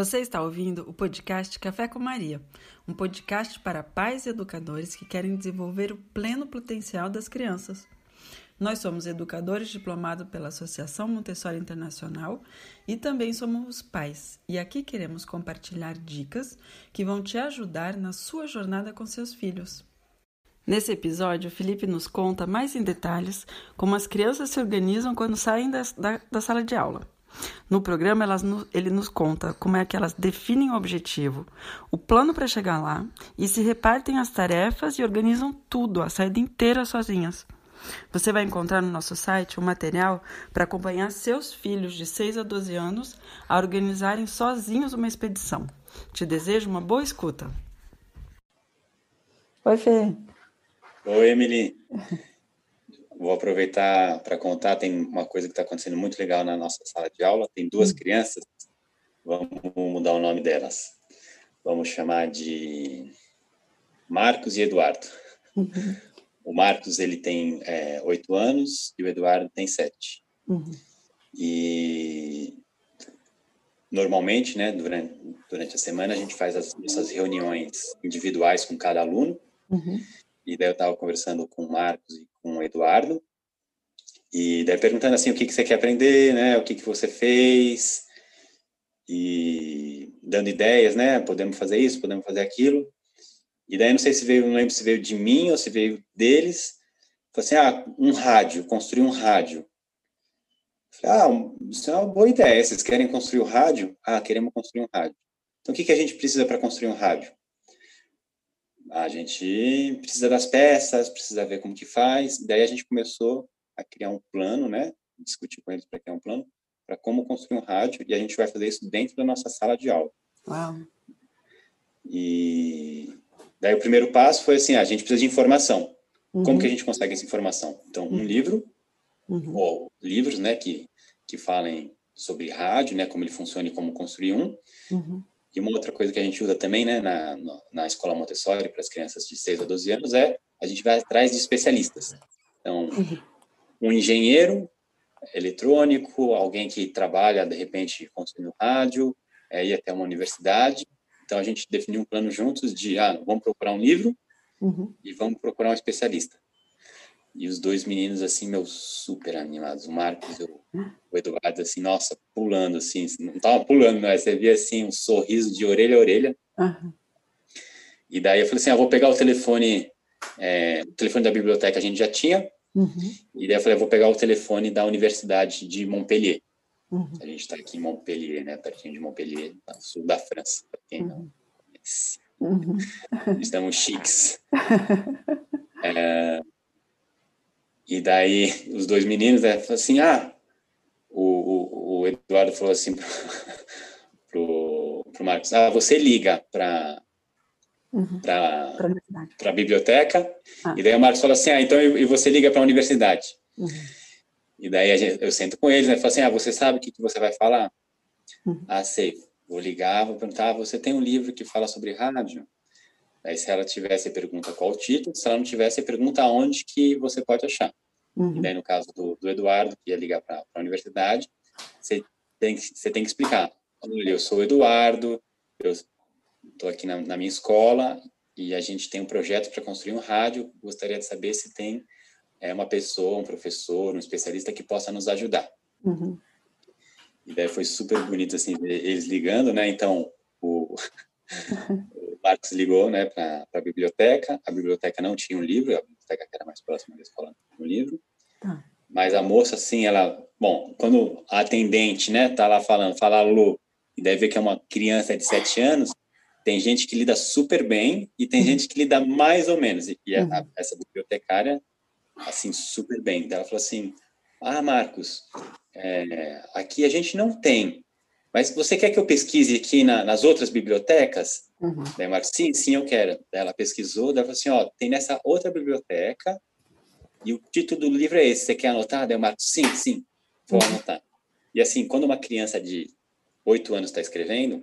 Você está ouvindo o podcast Café com Maria, um podcast para pais e educadores que querem desenvolver o pleno potencial das crianças. Nós somos educadores diplomados pela Associação Montessori Internacional e também somos pais, e aqui queremos compartilhar dicas que vão te ajudar na sua jornada com seus filhos. Nesse episódio, Felipe nos conta mais em detalhes como as crianças se organizam quando saem da, da, da sala de aula. No programa, elas, ele nos conta como é que elas definem o objetivo, o plano para chegar lá e se repartem as tarefas e organizam tudo, a saída inteira sozinhas. Você vai encontrar no nosso site um material para acompanhar seus filhos de 6 a 12 anos a organizarem sozinhos uma expedição. Te desejo uma boa escuta. Oi, Fê. Oi, Emily. Vou aproveitar para contar, tem uma coisa que está acontecendo muito legal na nossa sala de aula. Tem duas hum. crianças, vamos mudar o nome delas. Vamos chamar de Marcos e Eduardo. Uhum. O Marcos ele tem é, oito é, anos e o Eduardo tem sete. Uhum. E normalmente, né, durante, durante a semana a gente faz as nossas reuniões individuais com cada aluno. Uhum. E daí eu estava conversando com o Marcos e com o Eduardo, e daí perguntando assim o que, que você quer aprender, né, o que, que você fez, e dando ideias, né, podemos fazer isso, podemos fazer aquilo. E daí não sei se veio, não lembro se veio de mim ou se veio deles. Falei assim, ah, um rádio, construir um rádio. Falei, ah, isso é uma boa ideia. Vocês querem construir o um rádio? Ah, queremos construir um rádio. Então, o que, que a gente precisa para construir um rádio? A gente precisa das peças, precisa ver como que faz. Daí a gente começou a criar um plano, né? Discutir com eles para criar um plano para como construir um rádio e a gente vai fazer isso dentro da nossa sala de aula. Uau. E daí o primeiro passo foi assim, a gente precisa de informação. Uhum. Como que a gente consegue essa informação? Então, um uhum. livro uhum. ou livros, né, que que falem sobre rádio, né, como ele funciona e como construir um. E uma outra coisa que a gente usa também, né, na, na escola Montessori, para as crianças de 6 a 12 anos, é a gente vai atrás de especialistas. Então, uhum. um engenheiro eletrônico, alguém que trabalha, de repente, construindo rádio, é, ir até uma universidade. Então, a gente definiu um plano juntos de, ah, vamos procurar um livro uhum. e vamos procurar um especialista. E os dois meninos, assim, meu, super animados. O Marcos e o Eduardo, assim, nossa, pulando, assim. Não tava pulando, mas você via, assim, um sorriso de orelha a orelha. Uhum. E daí eu falei assim, ah, vou pegar o telefone, é, o telefone da biblioteca a gente já tinha. Uhum. E daí eu falei, vou pegar o telefone da Universidade de Montpellier. Uhum. A gente está aqui em Montpellier, né, pertinho de Montpellier, no sul da França, para quem não uhum. Estamos chiques. é, e daí os dois meninos né, falaram assim, ah, o, o, o Eduardo falou assim pro, pro, pro Marcos, ah, você liga para uhum. para a biblioteca, ah. e daí o Marcos falou assim, ah, então e você liga para a universidade. Uhum. E daí gente, eu sento com eles, né, falo assim, ah, você sabe o que, que você vai falar? Uhum. Ah, sei, vou ligar, vou perguntar, ah, você tem um livro que fala sobre rádio? Aí, se ela tivesse, pergunta qual o título, se ela não tivesse, pergunta onde que você pode achar. Uhum. E daí, no caso do, do Eduardo, que ia ligar para a universidade, você tem, você tem que explicar. Olha, eu sou o Eduardo, eu estou aqui na, na, minha escola e a gente tem um projeto para construir um rádio. Gostaria de saber se tem é, uma pessoa, um professor, um especialista que possa nos ajudar. Uhum. E daí foi super bonito, assim, eles ligando, né? Então, o, Marcos ligou né, para a biblioteca, a biblioteca não tinha um livro, a biblioteca que era mais próxima da escola um livro, tá. mas a moça, assim, ela, bom, quando a atendente, né, tá lá falando, fala alô, e deve ver que é uma criança de sete anos, tem gente que lida super bem e tem uhum. gente que lida mais ou menos, e, e uhum. a, essa bibliotecária, assim, super bem, então ela falou assim, ah, Marcos, é, aqui a gente não tem, mas você quer que eu pesquise aqui na, nas outras bibliotecas? Uhum. Daí Marcos, sim, sim, eu quero. Ela pesquisou, daí falou assim, ó, tem nessa outra biblioteca e o título do livro é esse, você quer anotar? Daí o Marcos, sim, sim, vou uhum. anotar. E assim, quando uma criança de oito anos está escrevendo,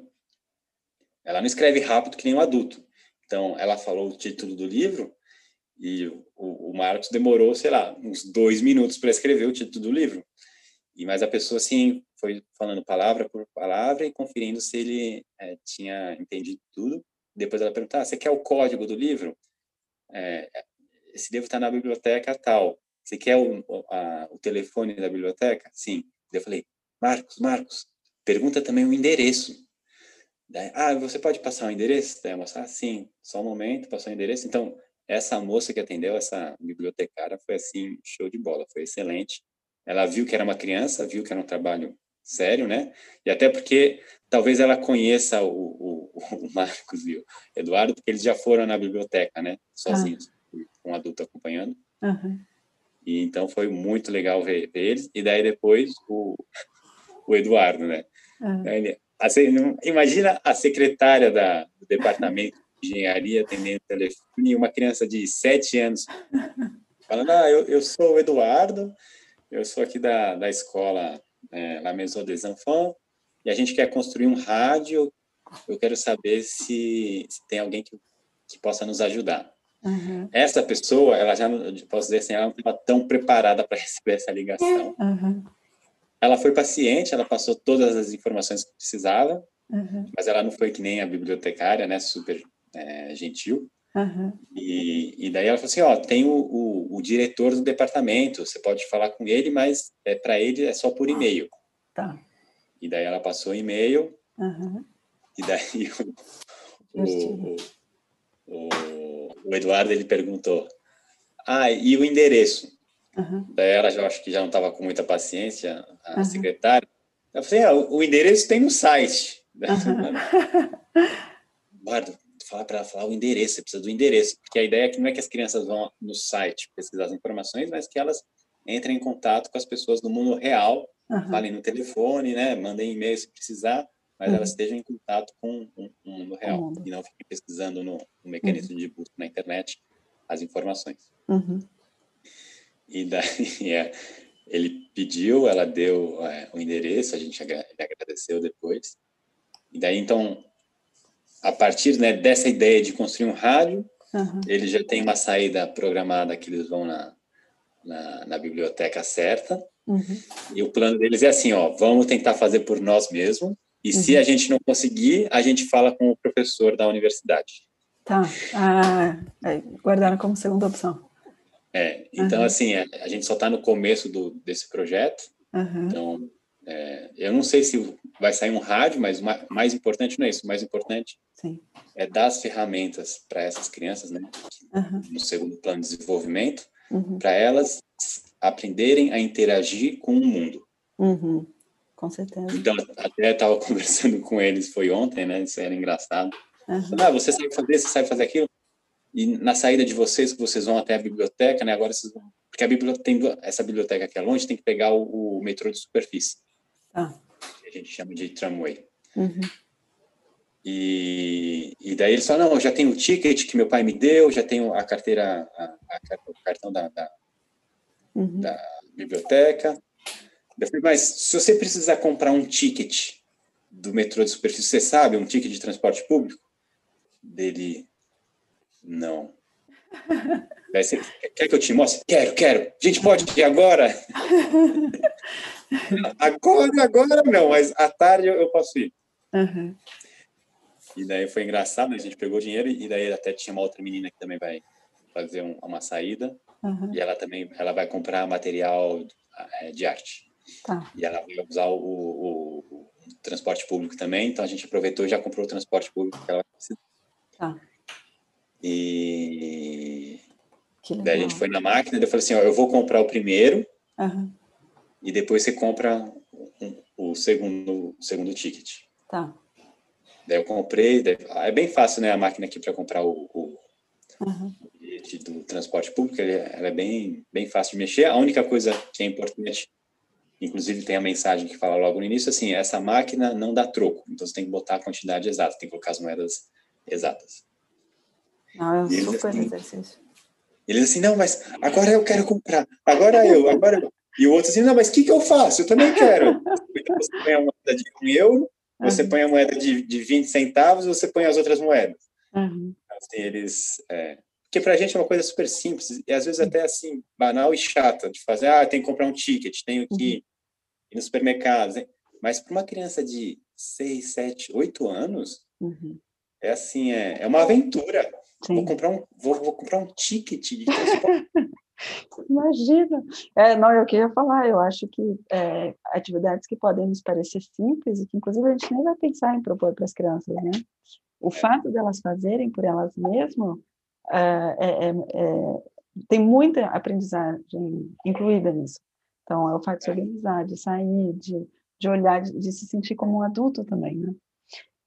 ela não escreve rápido que nem um adulto. Então, ela falou o título do livro e o, o Marcos demorou, sei lá, uns dois minutos para escrever o título do livro. E mas a pessoa assim foi falando palavra por palavra e conferindo se ele é, tinha entendido tudo. Depois ela perguntou: ah, "Você quer o código do livro? É, esse livro está na biblioteca tal. Você quer o, a, o telefone da biblioteca? Sim. Eu falei: Marcos, Marcos, pergunta também o endereço. Daí, ah, você pode passar o endereço? Daí a moça, ah, sim, só um momento, passou o endereço. Então, essa moça que atendeu, essa bibliotecária, foi assim, show de bola, foi excelente. Ela viu que era uma criança, viu que era um trabalho sério, né? E até porque talvez ela conheça o, o, o Marcos e o Eduardo, porque eles já foram na biblioteca, né? Sozinhos, ah. Com um adulto acompanhando. Uhum. E então foi muito legal ver, ver, eles. E daí depois o, o Eduardo, né? Uhum. Ele, assim, imagina a secretária da, do departamento de engenharia atendendo o telefone e uma criança de sete anos falando, ah, eu, eu sou o Eduardo, eu sou aqui da, da escola é, La Maison des Enfants e a gente quer construir um rádio. Eu quero saber se, se tem alguém que, que possa nos ajudar. Uhum. Essa pessoa, ela já, posso dizer assim, ela não estava tão preparada para receber essa ligação. Uhum. Ela foi paciente, ela passou todas as informações que precisava, uhum. mas ela não foi que nem a bibliotecária, né, super é, gentil. E, e, daí ela falou assim, ó, tem o, o, o, diretor do departamento, você pode falar com ele, mas é, para ele é só por e-mail. Tá. E daí ela passou o e-mail, e daí o, o, o, o, Eduardo, ele perguntou, ah, e o endereço? Uhum. Daí ela já acho que já não estava com muita paciência, a secretária. Eu falei, ah, o endereço tem no site. Eduardo, falar para ela falar o endereço, você precisa do endereço, porque a ideia é que não é que as crianças vão no site pesquisar as informações, mas que elas entrem em contato com as pessoas do mundo real, uhum. falem no telefone, né, mandem e-mail se precisar, mas uhum. elas estejam em contato com o mundo real uhum. e não fiquem pesquisando no, no mecanismo de busca na internet as informações. Uhum. E daí é, ele pediu, ela deu é, o endereço, a gente agradeceu depois. E daí então a partir né, dessa ideia de construir um rádio, uhum. ele já tem uma saída programada que eles vão na, na, na biblioteca certa. Uhum. E o plano deles é assim, ó, vamos tentar fazer por nós mesmos. E uhum. se a gente não conseguir, a gente fala com o professor da universidade. Tá. Ah, é, guardaram como segunda opção. É, então, assim, a, a, gente só está no começo do, desse projeto. Então, é, eu não sei se vai sair um rádio, mas o mais importante não é isso. O mais importante Sim. é dar as ferramentas para essas crianças, né? Uhum. No segundo plano de desenvolvimento, uhum. para elas aprenderem a interagir com o mundo. Uhum. Com certeza. Então, até estava conversando com eles, foi ontem, né? Isso era engraçado. Ah, você sabe fazer, você sabe fazer aquilo? E na saída de vocês, vocês vão até a biblioteca, né? Agora vocês vão... Porque a biblioteca tem essa biblioteca aqui é longe, tem que pegar o, o metrô de superfície. Ah. Que a gente chama de tramway. Uhum. E, e daí eles falam, não, eu já tenho o ticket que meu pai me deu, já tenho a carteira, a, a, o cartão da, da, uhum. da biblioteca. Mas se você precisar comprar um ticket do metrô de superfície, você sabe, um ticket de transporte público? Dele, não. Quer que eu te mostre? Quero, quero. A gente pode ir agora? Agora, agora não, mas à tarde eu, posso ir. Uhum. E daí foi engraçado, a gente pegou dinheiro e daí até tinha uma outra menina que também vai fazer um, uma saída uhum. e ela também ela vai comprar material é, de arte. Tá. E ela vai usar o, o, o, transporte público também, então a gente aproveitou e já comprou o transporte público que ela precisa. Tá. E daí a gente foi na máquina e eu falei assim, ó, eu vou comprar o primeiro uhum e depois você compra o segundo, o segundo ticket. Tá. Daí eu comprei, daí, é bem fácil, né, a máquina aqui para comprar o, o uhum. do transporte público, ela é bem, bem fácil de mexer. A única coisa que é importante, inclusive tem a mensagem que fala logo no início, assim, essa máquina não dá troco, então você tem que botar a quantidade exata, tem que colocar as moedas exatas. Não, é um super assim, exercício. Eles assim, não, mas agora eu quero comprar, agora eu, agora eu. E o outro assim, não, mas o que, que eu faço? Eu também quero. Você põe a moeda de um euro, você uhum. põe a moeda de, de 20 centavos, você põe as outras moedas. Uhum. Assim, eles... É... Porque para a gente é uma coisa super simples, e às vezes até assim, banal e chata, de fazer, ah, tem que comprar um ticket, tenho que... ir no supermercado. Mas para uma criança de 6, 7, 8 anos, uhum. é assim, é, é uma aventura. Vou comprar, um, vou, vou comprar um ticket de transporte. Imagina. É, não, eu queria falar, eu acho que é, atividades que podem nos parecer simples e que, inclusive, a gente nem vai pensar em propor para as crianças, né? O é. fato delas fazerem por elas mesmas é, é, é, tem muita aprendizagem incluída nisso. Então, é o fato de se organizar, de sair, de, de olhar, de, de se sentir como um adulto também, né?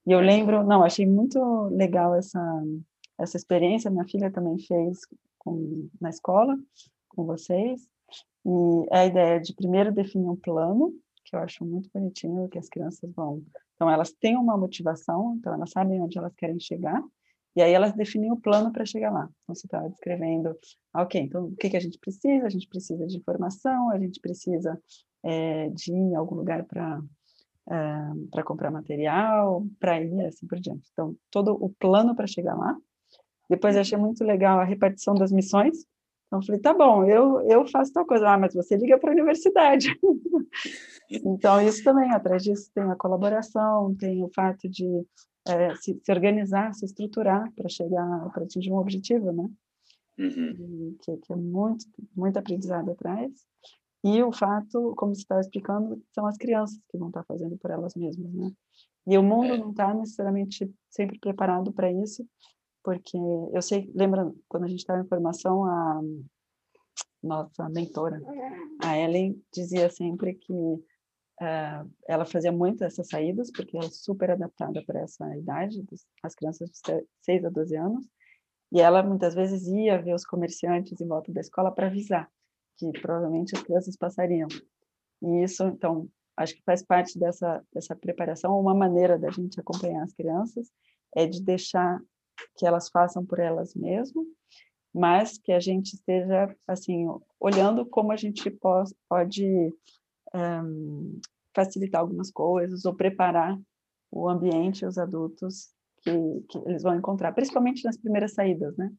E eu lembro, não, achei muito legal essa, essa experiência, minha filha também fez com, na escola com vocês. E é a ideia de primeiro definir um plano, que eu acho muito bonitinho, que as crianças vão. Então, elas têm uma motivação, então elas sabem onde elas querem chegar, e aí elas definem o plano para chegar lá. Então, você está descrevendo, ah, ok, então o que, que a gente precisa? A gente precisa de informação, a gente precisa é, de ir em algum lugar para é, para comprar material, para ir assim por diante. Então, todo o plano para chegar lá, depois achei muito legal a repartição das missões. Então, falei, tá bom, eu, eu faço tal coisa. Ah, mas você liga para a universidade. então, isso também, atrás disso tem a colaboração, tem o fato de é, se, se, organizar, se estruturar para chegar, para atingir um objetivo, né? Uhum. Que, que, é muito, muito aprendizado atrás. E o fato, como você estava explicando, são as crianças que vão estar fazendo por elas mesmas, né? E o mundo é. não está necessariamente sempre preparado para isso, porque eu sei, lembra quando a gente estava em formação, a nossa mentora, a Ellen, dizia sempre que uh, ela fazia muito essas saídas, porque ela é super adaptada para essa idade, as crianças de 6 a 12 anos, e ela muitas vezes ia ver os comerciantes em volta da escola para avisar que provavelmente as crianças passariam. E isso, então, acho que faz parte dessa, dessa preparação, uma maneira da gente acompanhar as crianças é de deixar que elas façam por elas mesmas, mas que a gente esteja assim olhando como a gente pode um, facilitar algumas coisas ou preparar o ambiente, os adultos que, que eles vão encontrar, principalmente nas primeiras saídas, né?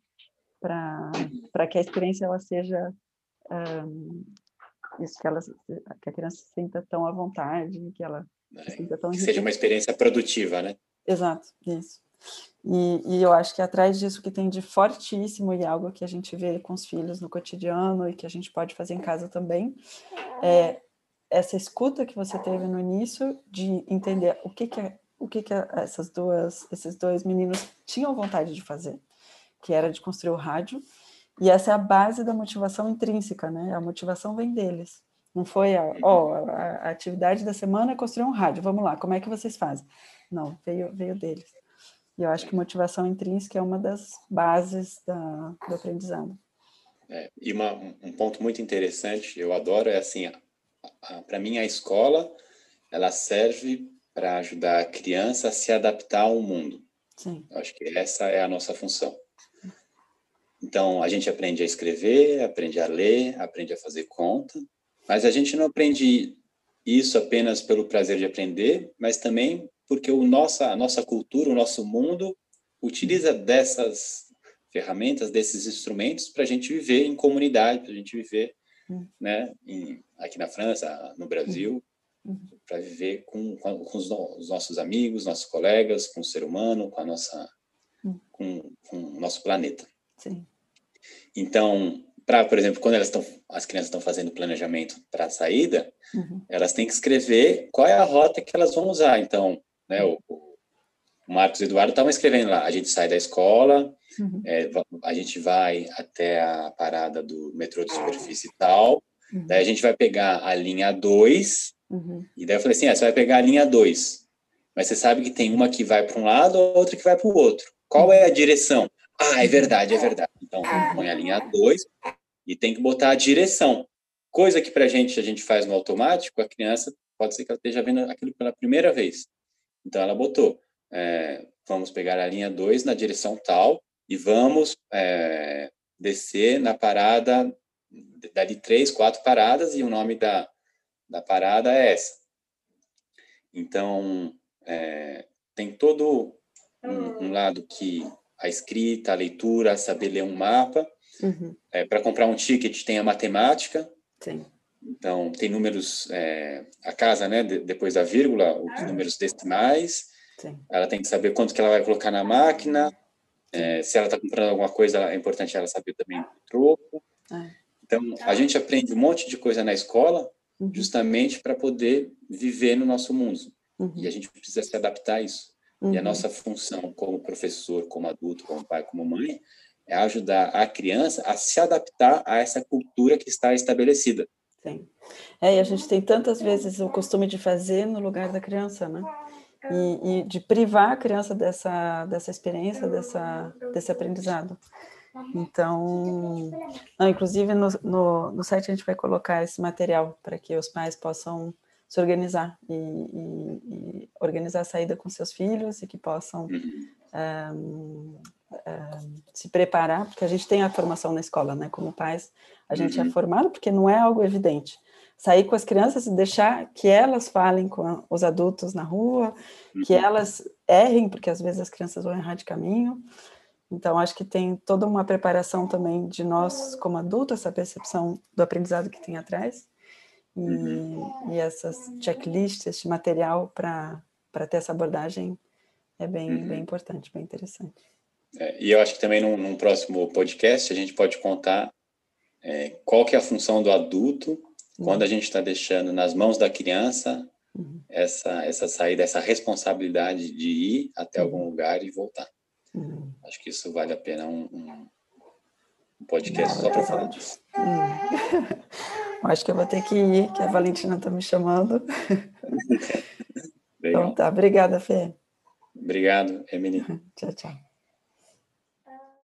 Para que a experiência ela seja um, isso que ela que a criança se sinta tão à vontade, que ela é, se sinta tão que seja uma experiência produtiva, né? Exato, isso. E, e, eu acho que atrás disso que tem de fortíssimo e algo que a gente vê com os filhos no cotidiano e que a gente pode fazer em casa também, é essa escuta que você teve no início de entender o que que, é, o que, que essas duas, esses dois meninos tinham vontade de fazer, que era de construir o rádio, e essa é a base da motivação intrínseca, né? A motivação vem deles. Não foi a, a, a atividade da semana é construir um rádio, vamos lá, como é que vocês fazem? Não, veio, veio deles. E eu acho que motivação intrínseca é uma das bases da, do aprendizado. É, e uma, um ponto muito interessante, eu adoro, é assim, para mim a escola, ela serve para ajudar a criança a se adaptar ao mundo. Sim. Eu acho que essa é a nossa função. Então, a gente aprende a escrever, aprende a ler, aprende a fazer conta, mas a gente não aprende isso apenas pelo prazer de aprender, mas também porque o nossa, a nossa cultura, o nosso mundo utiliza dessas ferramentas, desses instrumentos para a gente viver em comunidade, para a gente viver uhum. né, em, aqui na França, no Brasil, uhum. para viver com, com, com os, os, nossos amigos, nossos colegas, com o ser humano, com a nossa, uhum. com, com o nosso planeta. Sim. Então, para, por exemplo, quando elas estão, as crianças estão fazendo planejamento para a saída, uhum. elas têm que escrever qual é a rota que elas vão usar. Então, né? O, o Marcos e Eduardo estavam escrevendo lá, a gente sai da escola, uhum. é, a gente vai até a parada do metrô de superfície tal, uhum. daí a gente vai pegar a linha 2, uhum. e daí eu falei assim, ah, você vai pegar a linha 2, mas você sabe que tem uma que vai para um lado, outra que vai para o outro. Qual é a direção? Ah, é verdade, é verdade. Então, põe a linha 2 e tem que botar a direção. Coisa que para a gente, a gente faz no automático, a criança pode ser que ela esteja vendo aquilo pela primeira vez. Então, ela botou, é, vamos pegar a linha 2 na direção tal e vamos é, descer na parada, dali três, quatro paradas, e o nome da, da parada é essa. Então, é, tem todo um, um, lado que a escrita, a leitura, saber ler um mapa. Uhum. É, Para comprar um ticket tem a matemática. Sim. Então, tem números, é, a casa, né, de, depois da vírgula, os ah. números decimais. Sim. Ela tem que saber quanto que ela vai colocar na máquina. É, se ela está comprando alguma coisa, é importante ela saber também o troco. Ah. Então, a gente aprende um monte de coisa na escola, uhum. justamente para poder viver no nosso mundo. Uhum. E a gente precisa se adaptar a isso. Uhum. E a uhum. nossa função como professor, como adulto, como pai, como mãe, é ajudar a criança a se adaptar a essa cultura que está estabelecida. Sim. É, e a gente tem tantas vezes o costume de fazer no lugar da criança, né? E, e de privar a criança dessa, dessa experiência, dessa, desse aprendizado. Então, não, inclusive no, no, no, site a gente vai colocar esse material para que os pais possam se organizar e, e, e, organizar a saída com seus filhos e que possam um, um, se preparar, porque a gente tem a formação na escola, né? Como pais, a gente é uhum. é formado porque não é algo evidente. Sair com as crianças e deixar que elas falem com os adultos na rua, que uhum. elas errem, porque às vezes as crianças vão errar de caminho. Então, acho que tem toda uma preparação também de nós, como adultos, essa percepção do aprendizado que tem atrás, e, uhum. e essas checklists, esse material para ter essa abordagem é bem, uhum. bem importante, bem interessante. É, e eu acho que também num, num, próximo podcast a gente pode contar é, qual que é a função do adulto uhum. quando a gente está deixando nas mãos da criança uhum. essa, essa saída, essa responsabilidade de ir até algum uhum. lugar e voltar. Uhum. Acho que isso vale a pena um, um, um podcast Não, só para falar disso. Uhum. Acho que eu vou ter que ir, que a Valentina está me chamando. então tá, obrigada, Fê. Obrigado, Emily. tchau, tchau.